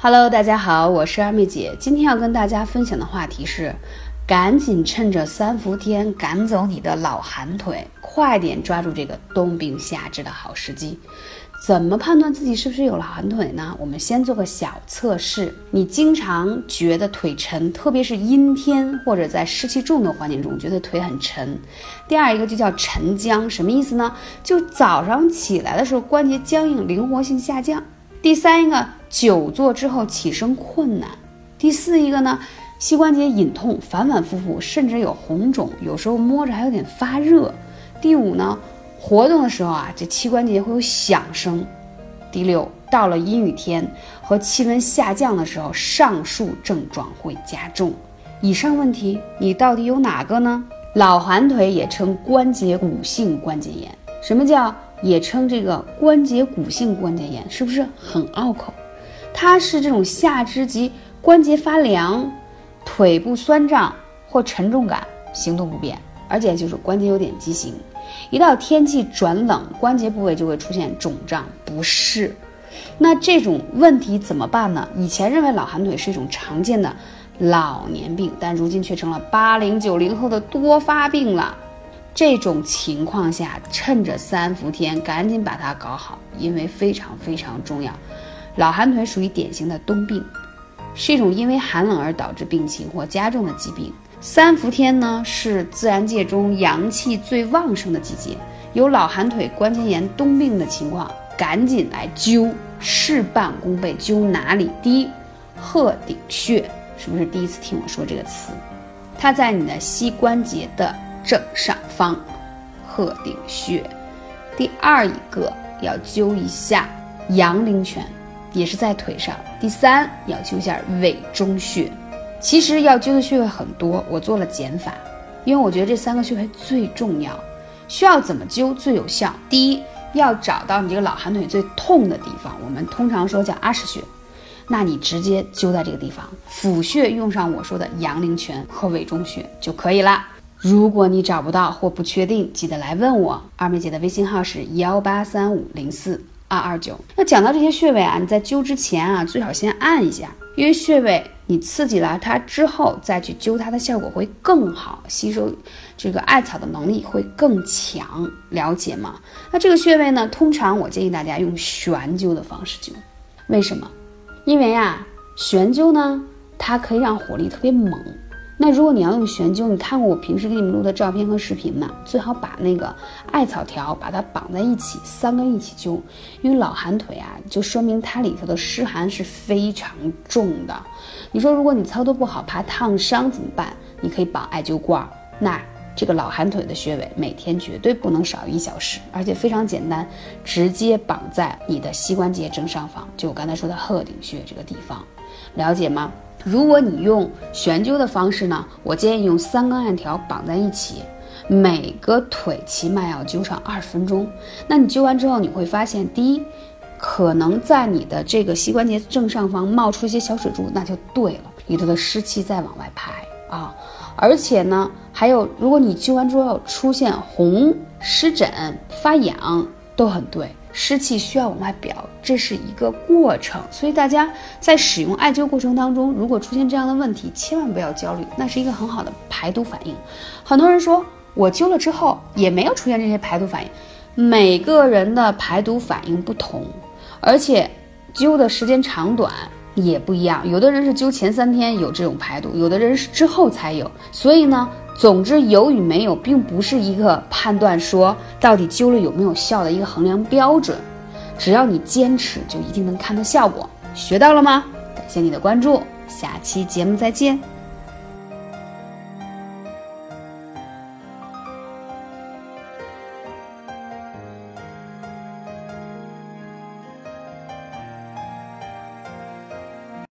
Hello，大家好，我是二妹姐。今天要跟大家分享的话题是，赶紧趁着三伏天赶走你的老寒腿，快点抓住这个冬病夏治的好时机。怎么判断自己是不是有老寒腿呢？我们先做个小测试。你经常觉得腿沉，特别是阴天或者在湿气重的环境中，觉得腿很沉。第二一个就叫沉僵，什么意思呢？就早上起来的时候关节僵硬，灵活性下降。第三一个，久坐之后起身困难；第四一个呢，膝关节隐痛，反反复复，甚至有红肿，有时候摸着还有点发热；第五呢，活动的时候啊，这膝关节会有响声；第六，到了阴雨天和气温下降的时候，上述症状会加重。以上问题你到底有哪个呢？老寒腿也称关节骨性关节炎，什么叫？也称这个关节骨性关节炎，是不是很拗口？它是这种下肢及关节发凉、腿部酸胀或沉重感、行动不便，而且就是关节有点畸形。一到天气转冷，关节部位就会出现肿胀不适。那这种问题怎么办呢？以前认为老寒腿是一种常见的老年病，但如今却成了八零九零后的多发病了。这种情况下，趁着三伏天赶紧把它搞好，因为非常非常重要。老寒腿属于典型的冬病，是一种因为寒冷而导致病情或加重的疾病。三伏天呢，是自然界中阳气最旺盛的季节，有老寒腿、关节炎、冬病的情况，赶紧来灸，事半功倍。灸哪里？第一，鹤顶穴，是不是第一次听我说这个词？它在你的膝关节的。正上方，鹤顶穴。第二一个要灸一下阳陵泉，也是在腿上。第三要灸一下委中穴。其实要灸的穴位很多，我做了减法，因为我觉得这三个穴位最重要。需要怎么灸最有效？第一，要找到你这个老寒腿最痛的地方，我们通常说叫阿是穴，那你直接灸在这个地方，府穴用上我说的阳陵泉和委中穴就可以了。如果你找不到或不确定，记得来问我。二妹姐的微信号是幺八三五零四二二九。那讲到这些穴位啊，你在灸之前啊，最好先按一下，因为穴位你刺激了它之后再去灸它的效果会更好，吸收这个艾草的能力会更强，了解吗？那这个穴位呢，通常我建议大家用悬灸的方式灸，为什么？因为啊，悬灸呢，它可以让火力特别猛。那如果你要用悬灸，你看过我平时给你们录的照片和视频吗？最好把那个艾草条把它绑在一起，三根一起灸，因为老寒腿啊，就说明它里头的湿寒是非常重的。你说如果你操作不好，怕烫伤怎么办？你可以绑艾灸罐。那这个老寒腿的穴位，每天绝对不能少于一小时，而且非常简单，直接绑在你的膝关节正上方，就我刚才说的鹤顶穴这个地方，了解吗？如果你用悬灸的方式呢，我建议用三根艾条绑在一起，每个腿起码要灸上二十分钟。那你灸完之后，你会发现，第一，可能在你的这个膝关节正上方冒出一些小水珠，那就对了，里头的湿气在往外排啊。而且呢，还有，如果你灸完之后出现红、湿疹、发痒，都很对。湿气需要往外表，这是一个过程，所以大家在使用艾灸过程当中，如果出现这样的问题，千万不要焦虑，那是一个很好的排毒反应。很多人说我灸了之后也没有出现这些排毒反应，每个人的排毒反应不同，而且灸的时间长短也不一样，有的人是灸前三天有这种排毒，有的人是之后才有，所以呢。总之，有与没有，并不是一个判断说到底灸了有没有效的一个衡量标准。只要你坚持，就一定能看到效果。学到了吗？感谢你的关注，下期节目再见。